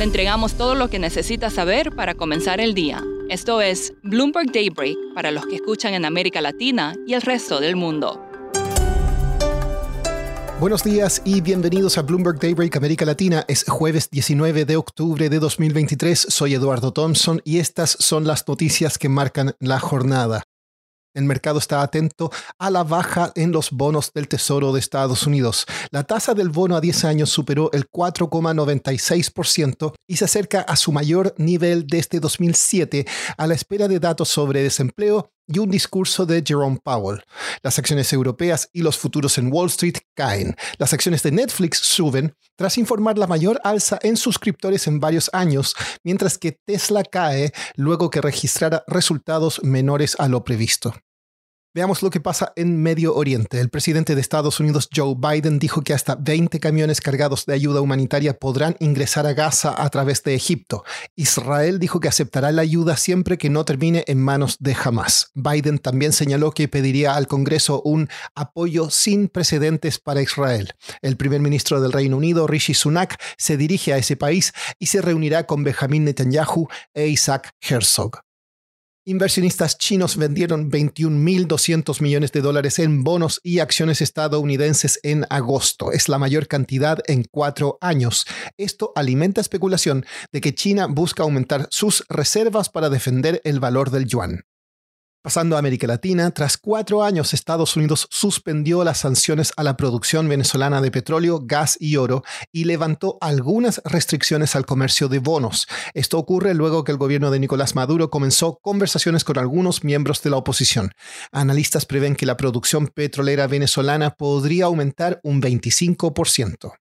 Le entregamos todo lo que necesita saber para comenzar el día. Esto es Bloomberg Daybreak para los que escuchan en América Latina y el resto del mundo. Buenos días y bienvenidos a Bloomberg Daybreak América Latina. Es jueves 19 de octubre de 2023. Soy Eduardo Thompson y estas son las noticias que marcan la jornada. El mercado está atento a la baja en los bonos del Tesoro de Estados Unidos. La tasa del bono a 10 años superó el 4,96% y se acerca a su mayor nivel desde 2007 a la espera de datos sobre desempleo y un discurso de Jerome Powell. Las acciones europeas y los futuros en Wall Street caen. Las acciones de Netflix suben tras informar la mayor alza en suscriptores en varios años, mientras que Tesla cae luego que registrara resultados menores a lo previsto. Veamos lo que pasa en Medio Oriente. El presidente de Estados Unidos, Joe Biden, dijo que hasta 20 camiones cargados de ayuda humanitaria podrán ingresar a Gaza a través de Egipto. Israel dijo que aceptará la ayuda siempre que no termine en manos de Hamas. Biden también señaló que pediría al Congreso un apoyo sin precedentes para Israel. El primer ministro del Reino Unido, Rishi Sunak, se dirige a ese país y se reunirá con Benjamin Netanyahu e Isaac Herzog. Inversionistas chinos vendieron 21.200 millones de dólares en bonos y acciones estadounidenses en agosto. Es la mayor cantidad en cuatro años. Esto alimenta especulación de que China busca aumentar sus reservas para defender el valor del yuan. Pasando a América Latina, tras cuatro años Estados Unidos suspendió las sanciones a la producción venezolana de petróleo, gas y oro y levantó algunas restricciones al comercio de bonos. Esto ocurre luego que el gobierno de Nicolás Maduro comenzó conversaciones con algunos miembros de la oposición. Analistas prevén que la producción petrolera venezolana podría aumentar un 25%.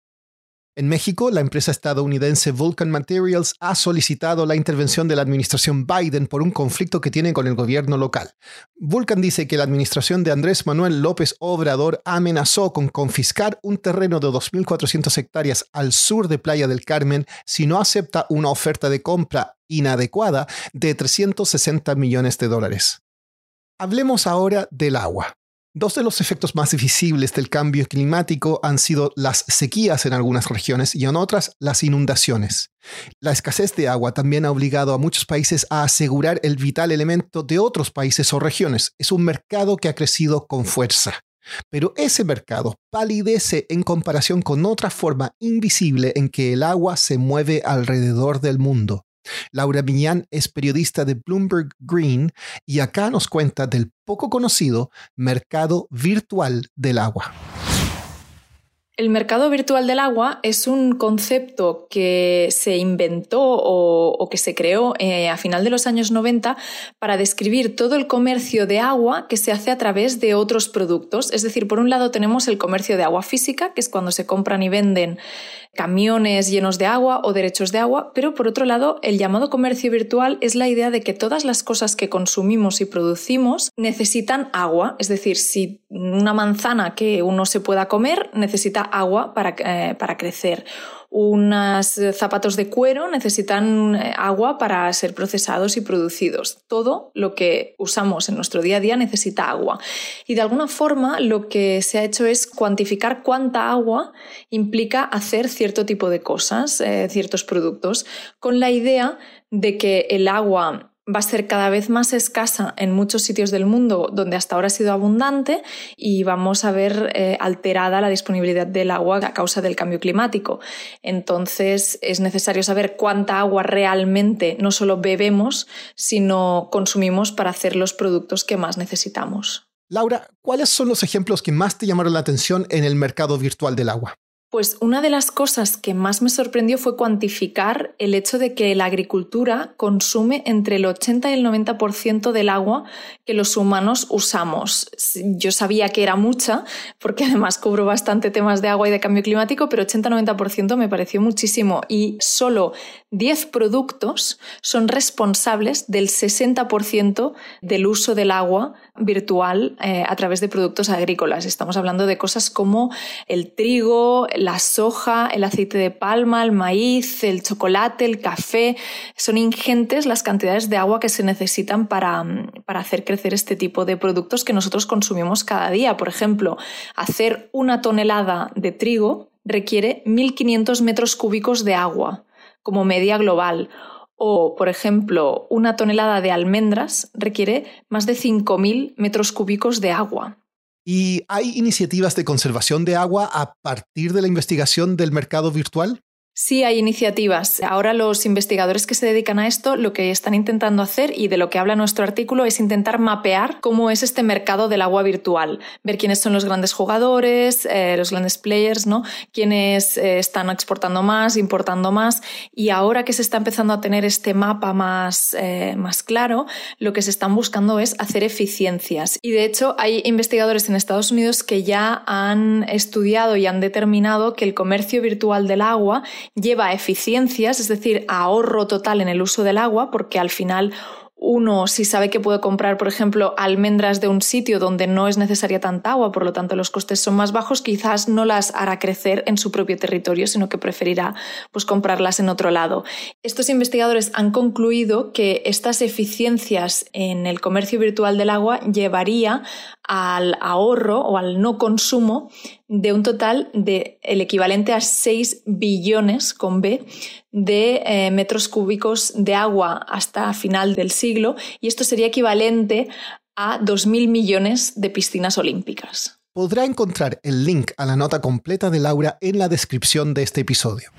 En México, la empresa estadounidense Vulcan Materials ha solicitado la intervención de la administración Biden por un conflicto que tiene con el gobierno local. Vulcan dice que la administración de Andrés Manuel López Obrador amenazó con confiscar un terreno de 2.400 hectáreas al sur de Playa del Carmen si no acepta una oferta de compra inadecuada de 360 millones de dólares. Hablemos ahora del agua. Dos de los efectos más visibles del cambio climático han sido las sequías en algunas regiones y en otras las inundaciones. La escasez de agua también ha obligado a muchos países a asegurar el vital elemento de otros países o regiones. Es un mercado que ha crecido con fuerza. Pero ese mercado palidece en comparación con otra forma invisible en que el agua se mueve alrededor del mundo. Laura Miñán es periodista de Bloomberg Green y acá nos cuenta del poco conocido mercado virtual del agua. El mercado virtual del agua es un concepto que se inventó o, que se creó eh, a final de los años 90 para describir todo el comercio de agua que se hace a través de otros productos. Es decir, por un lado tenemos el comercio de agua física, que es cuando se compran y venden camiones llenos de agua o derechos de agua, pero por otro lado, el llamado comercio virtual es la idea de que todas las cosas que consumimos y producimos necesitan agua, es decir, si una manzana que uno se pueda comer necesita agua para, eh, para crecer unos zapatos de cuero necesitan eh, agua para ser procesados y producidos. Todo lo que usamos en nuestro día a día necesita agua. Y de alguna forma lo que se ha hecho es cuantificar cuánta agua implica hacer cierto tipo de cosas, eh, ciertos productos, con la idea de que el agua va a ser cada vez más escasa en muchos sitios del mundo donde hasta ahora ha sido abundante y vamos a ver eh, alterada la disponibilidad del agua a causa del cambio climático. Entonces es necesario saber cuánta agua realmente no solo bebemos, sino consumimos para hacer los productos que más necesitamos. Laura, ¿cuáles son los ejemplos que más te llamaron la atención en el mercado virtual del agua? Pues una de las cosas que más me sorprendió fue cuantificar el hecho de que la agricultura consume entre el 80 y el 90% del agua que los humanos usamos. Yo sabía que era mucha, porque además cubro bastante temas de agua y de cambio climático, pero 80-90% me pareció muchísimo y solo 10 productos son responsables del 60% del uso del agua virtual eh, a través de productos agrícolas. Estamos hablando de cosas como el trigo, la soja, el aceite de palma, el maíz, el chocolate, el café. Son ingentes las cantidades de agua que se necesitan para, para hacer crecer este tipo de productos que nosotros consumimos cada día. Por ejemplo, hacer una tonelada de trigo requiere 1.500 metros cúbicos de agua como media global o, por ejemplo, una tonelada de almendras requiere más de 5.000 metros cúbicos de agua. ¿Y hay iniciativas de conservación de agua a partir de la investigación del mercado virtual? Sí, hay iniciativas. Ahora los investigadores que se dedican a esto lo que están intentando hacer y de lo que habla nuestro artículo es intentar mapear cómo es este mercado del agua virtual, ver quiénes son los grandes jugadores, eh, los grandes players, ¿no? quiénes eh, están exportando más, importando más y ahora que se está empezando a tener este mapa más, eh, más claro, lo que se están buscando es hacer eficiencias. Y de hecho hay investigadores en Estados Unidos que ya han estudiado y han determinado que el comercio virtual del agua lleva eficiencias, es decir, ahorro total en el uso del agua, porque al final uno, si sabe que puede comprar, por ejemplo, almendras de un sitio donde no es necesaria tanta agua, por lo tanto los costes son más bajos, quizás no las hará crecer en su propio territorio, sino que preferirá pues, comprarlas en otro lado. Estos investigadores han concluido que estas eficiencias en el comercio virtual del agua llevaría al ahorro o al no consumo de un total de el equivalente a 6 billones con B de eh, metros cúbicos de agua hasta final del siglo y esto sería equivalente a 2.000 millones de piscinas olímpicas. Podrá encontrar el link a la nota completa de Laura en la descripción de este episodio.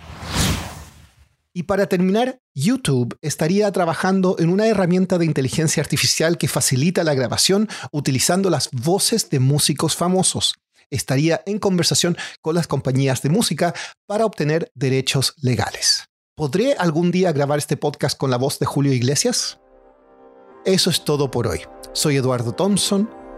Y para terminar, YouTube estaría trabajando en una herramienta de inteligencia artificial que facilita la grabación utilizando las voces de músicos famosos. Estaría en conversación con las compañías de música para obtener derechos legales. ¿Podré algún día grabar este podcast con la voz de Julio Iglesias? Eso es todo por hoy. Soy Eduardo Thompson.